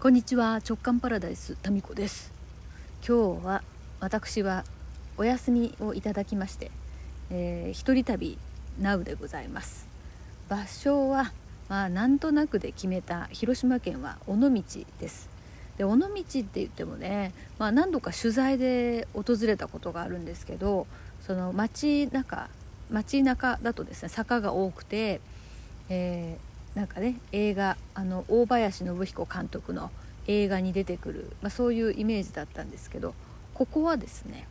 こんにちは直感パラダイスタミコです。今日は私はお休みをいただきまして、えー、一人旅ナウでございます。場所はまあなんとなくで決めた広島県は尾道です。で尾道って言ってもね、まあ、何度か取材で訪れたことがあるんですけどその街中街中だとですね坂が多くて、えーなんかね映画あの大林信彦監督の映画に出てくる、まあ、そういうイメージだったんですけどここはですね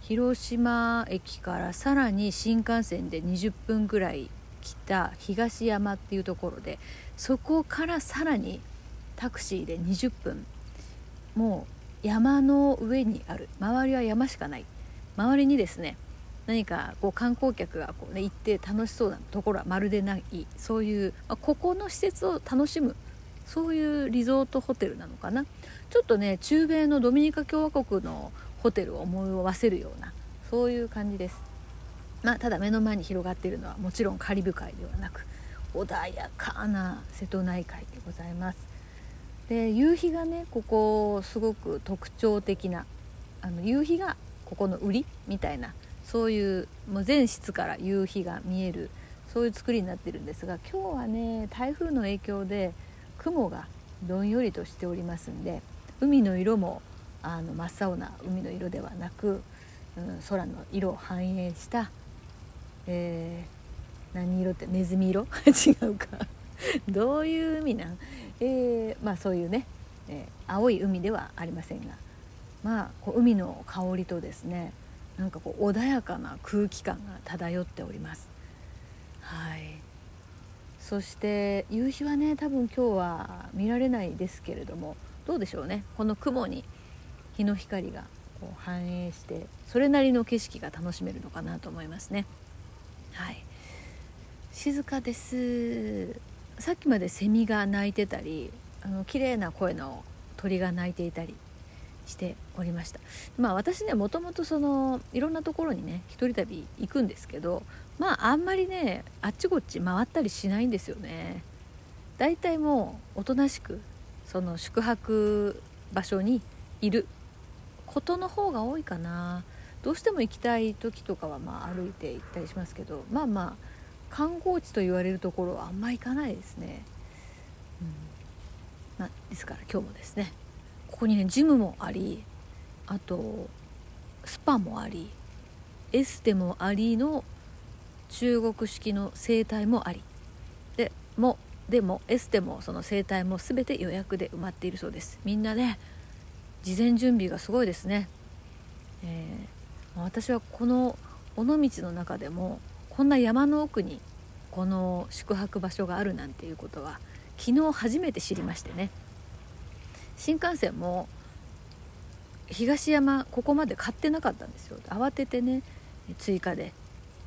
広島駅からさらに新幹線で20分ぐらい来た東山っていうところでそこからさらにタクシーで20分もう山の上にある周りは山しかない周りにですね何かこう観光客がこう、ね、行って楽しそうなところはまるでないそういう、まあ、ここの施設を楽しむそういうリゾートホテルなのかなちょっとね中米のドミニカ共和国のホテルを思い合わせるようなそういう感じです。まあ、ただ目の前に広がっているのはもちろんカリブ海ではなく穏やかな瀬戸内海でございます。で夕日がねここすごく特徴的なあの夕日がここの売りみたいなそういうもう全室から夕日が見えるそういう作りになってるんですが今日はね台風の影響で雲がどんよりとしておりますんで海の色もあの真っ青な海の色ではなく、うん、空の色を反映した、えー、何色ってネズミ色？違うか。どういう海なん、えー、まあそういうね、えー、青い海ではありませんがまあこう海の香りとですねなんかこう穏やかな空気感が漂っております。はい。そして夕日はね多分今日は見られないですけれどもどうでしょうね。この雲に日の光がこう反映してそれなりの景色が楽しめるのかなと思いますね。はい。静かです。さっきまでセミが鳴いてたりあの綺麗な声の鳥が鳴いていたりしておりました。まあ私ねもともとそのいろんなところにね一人旅行くんですけどまああんまりねあっちこっち回ったりしないんですよね。だいたいもうおとなしくその宿泊場所にいることの方が多いかな。どうしても行きたい時とかはまあ歩いて行ったりしますけどまあまあ観光地と言われるところはあんま行かないですね、うん。ま、ですから今日もですねここにねジムもありあとスパもありエステもありの中国式の整体もあり。でもでもエステもその整体も全て予約で埋まっているそうです。みんなね事前準備がすごいですね、えー、私はこの尾道の中でもこんな山の奥にこの宿泊場所があるなんていうことは昨日初めて知りましてね。新幹線も東山ここまで買ってなかったんですよ。慌ててね追加で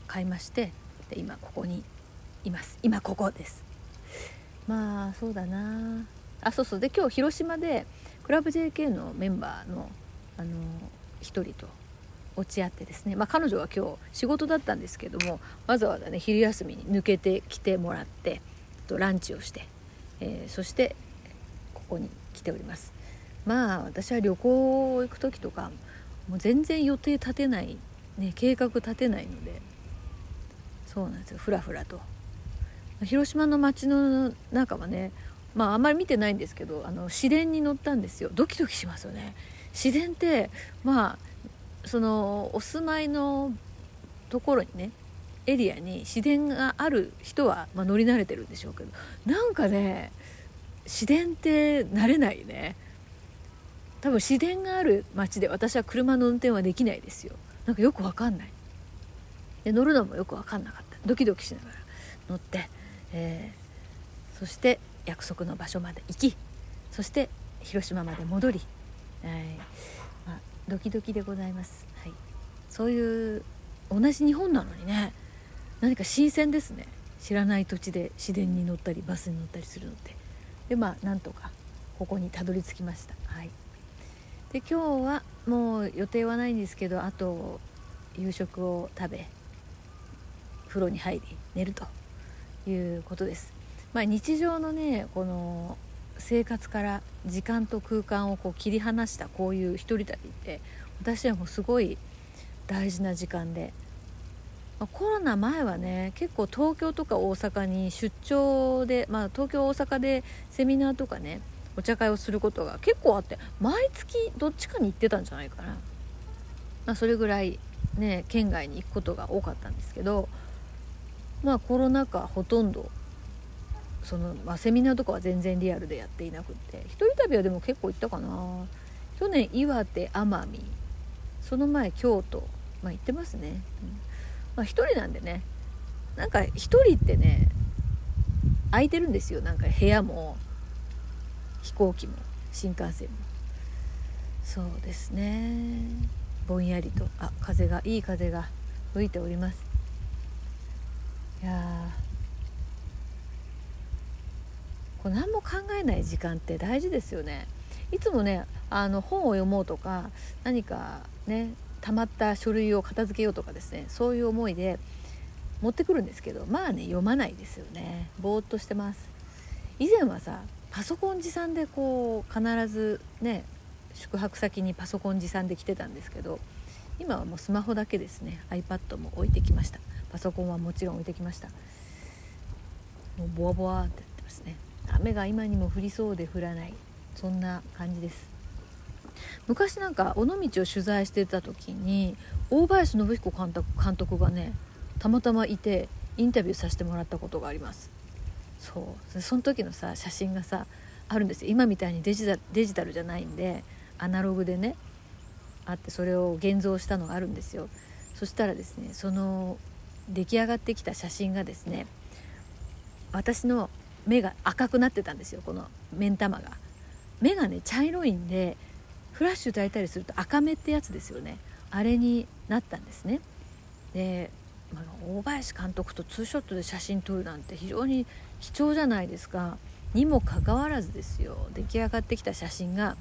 買いましてで今ここにいます。今ここです。まあそうだな。あそうそう。で今日広島でクラブ JK のメンバーのあの一人と落ち合ってですね、まあ、彼女は今日仕事だったんですけどもわざわざね昼休みに抜けてきてもらってとランチをして、えー、そしてここに来ております。まあ私は旅行行く時とかもう全然予定立てない、ね、計画立てないのでそうなんですよ。ふらふらと。広島の街の中はねまああんまり見てないんですけどあの市電に乗ったんですよ。ドキドキしますよね。市電ってまあそのお住まいのところにねエリアに市電がある人は、まあ、乗り慣れてるんでしょうけどなんかね市電って慣れないね。多分市電がある街で私は車の運転はできないですよ。なんかよくわかんない。で乗るのもよく分かんなかった。ドキドキしながら乗って、えー、そして約束の場所まで行きそして広島まで戻り、えー、まあ、ドキドキでございます、はい、そういう同じ日本なのにね何か新鮮ですね。知らない土地で市電に乗ったりバスに乗ったりするのって。でまあなんとかここにたどり着きました。はい、で今日はもう予定はないんですけどあと夕食を食べ風呂に入り寝るということです。まあ、日常のねこの生活から時間と空間をこう切り離したこういう一人旅って私はもうすごい大事な時間でコロナ前はね結構東京とか大阪に出張で、まあ、東京大阪でセミナーとかねお茶会をすることが結構あって毎月どっちかに行ってたんじゃないかな、まあ、それぐらいね県外に行くことが多かったんですけどまあコロナ禍ほとんどその、まあ、セミナーとかは全然リアルでやっていなくって一人旅はでも結構行ったかな。去年岩手奄美その前京都まあ行ってますね、うん。まあ、一人なんでねなんか一人ってね空いてるんですよ。なんか部屋も飛行機も新幹線も。そうですね。ぼんやりと。あ風がいい風が吹いております。いやこう何も考えない時間って大事ですよね。いつもねあの本を読もうとか何かねたまった書類を片付けようとかですねそういう思いで持ってくるんですけどまあね読まないですよね。ぼーっとしてます。以前はさパソコン持参でこう必ずね宿泊先にパソコン持参で来てたんですけど今はもうスマホだけですね。iPad も置いてきました。パソコンはもちろん置いてきました。もうボワボワって言ってますね。雨が今にも降りそうで降らない。そんな感じです。昔なんか尾道を取材してた時に大林信彦監督監督がねたまたまいてインタビューさせてもらったことがあります。そう。その時のさ写真がさあるんですよ。今みたいにデジタデジタルじゃないんでアナログでねあってそれを現像したのがあるんですよ。そしたらですねその出来上がってきた写真がですね私の目が赤くなってたんですよ。この目ん玉が。目がね茶色いんでフラッシュ焚いたりすると赤目ってやつですよね。あれになったんですね。で、まあ、大林監督とツーショットで写真撮るなんて非常に貴重じゃないですか。にもかかわらずですよ。出来上がってきた写真が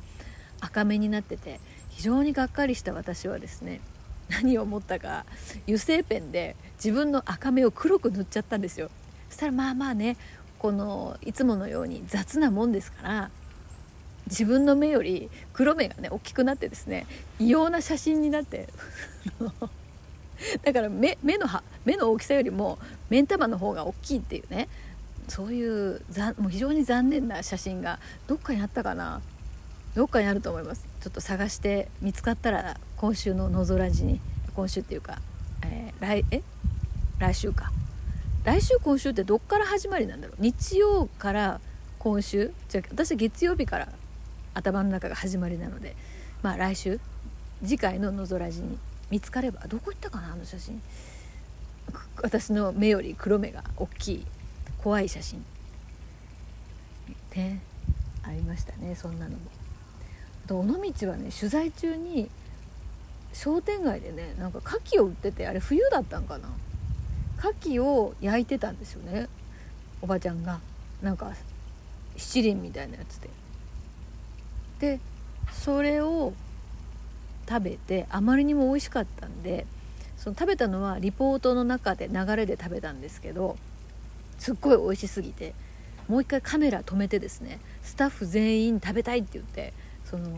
赤目になってて非常にがっかりした私はですね何を思ったか油性ペンで自分の赤目を黒く塗っちゃったんですよ。そしたらまあまあねこのいつものように雑なもんですから自分の目より黒目がね大きくなってですね異様な写真になって だから目目の目の大きさよりも目ん玉の方が大きいっていうねそういうもう非常に残念な写真がどっかにあったかな。どっかにあると思います。ちょっと探して見つかったら今週の「のぞらじに」今週っていうか、えー、来え？来週か。来週今週ってどっから始まりなんだろう。日曜から今週？じゃあ私月曜日から頭の中が始まりなのでまあ来週次回の「のぞらじ」に見つかればどこ行ったかなあの写真。私の目より黒目が大きい怖い写真。ねありましたねそんなのも。と尾道はね取材中に商店街でねなんか牡蠣を売っててあれ冬だったんかな。牡蠣を焼いてたんですよねおばちゃんが。なんか七輪みたいなやつで。でそれを食べてあまりにも美味しかったんでその食べたのはリポートの中で流れで食べたんですけどすっごい美味しすぎてもう一回カメラ止めてですねスタッフ全員食べたいって言ってその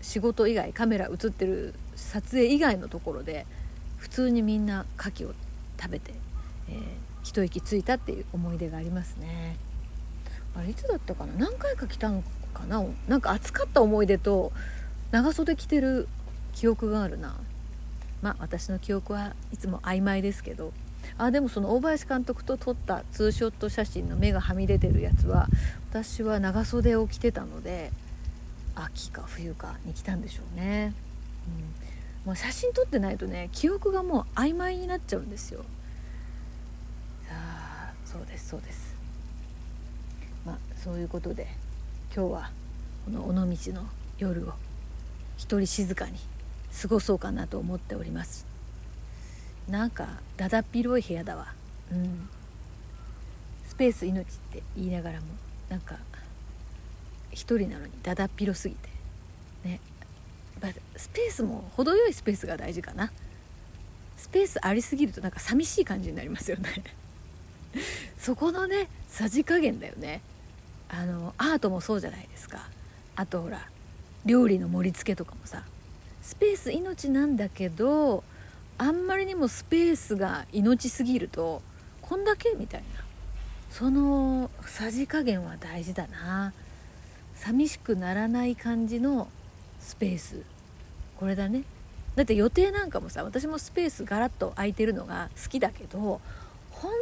仕事以外カメラ映ってる撮影以外のところで普通にみんな牡蠣を食べて、えー、一息ついたっていう思い出がありますね。あれいつだったかな？何回か来たのかな。なんか暑かった思い出と長袖着てる記憶があるな。まあ私の記憶はいつも曖昧ですけど。あでもその大林監督と撮ったツーショット写真の目がはみ出てるやつは私は長袖を着てたので秋か冬かに来たんでしょうね、うん、もう写真撮ってないとね記憶がもう曖昧になっちゃうんですよ。あそうですそうです。まあそういうことで今日はこの尾道の夜を一人静かに過ごそうかなと思っております。なんかだだっ広い部屋だわ。うん。スペース命って言いながらもなんか一人なのにだだっ広すぎて。ね。スペースも程よいスペースが大事かな。スペースありすぎるとなんか寂しい感じになりますよね。そこのねさじ加減だよね。あのアートもそうじゃないですか。あとほら料理の盛り付けとかもさ。スペース命なんだけどあんまりにもスペースが命すぎるとこんだけみたいな。そのさじ加減は大事だな。寂しくならない感じのスペース。これだね。だって予定なんかもさ私もスペースガラッと空いてるのが好きだけど本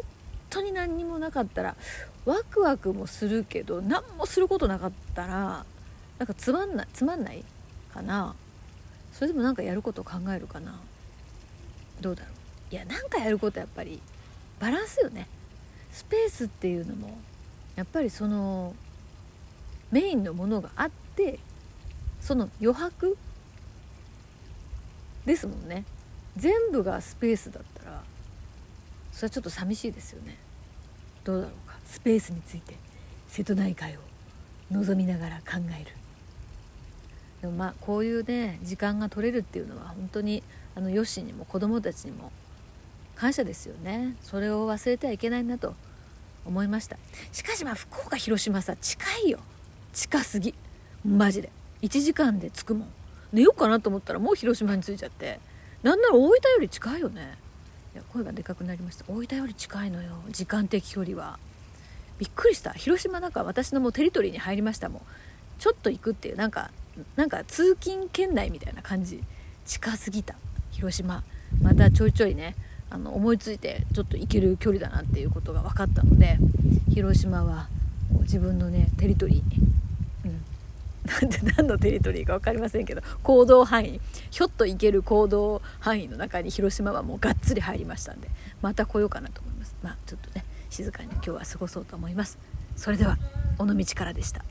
当に何にもなかったらワクワクもするけど何もすることなかったらなんかつまんないつまんないかな。それでもなんかやること考えるかな。どうだろう。いやなんかやることやっぱりバランスよね。スペースっていうのもやっぱりそのメインのものがあってその余白ですもんね。全部がスペースだったらそれちょっと寂しいですよね。どうだろうか。スペースについて瀬戸内海を望みながら考える。でもまあこういうね時間が取れるっていうのは本当にあのヨッシーにも子供たちにも感謝ですよね。それを忘れてはいけないなと思いました。しかしまあ福岡広島さ近いよ。近すぎ。マジで。1時間で着くもん。寝ようかなと思ったらもう広島に着いちゃって。なんなら大分より近いよね。いや声がでかくなりました。大分より近いのよ。時間的距離は。びっくりした。広島なんか私のもうテリトリーに入りましたもん。ちょっと行くっていう。なんかなんか通勤圏内みたいな感じ。近すぎた。広島。またちょいちょいねあの思いついてちょっと行ける距離だなっていうことが分かったので広島は自分のねテリトリーに、なんて 何のテリトリーか分かりませんけど行動範囲。ひょっと行ける行動範囲の中に広島はもうがっつり入りましたんでまた来ようかなと思います。まあちょっとね静かに今日は過ごそうと思います。それでは尾道からでした。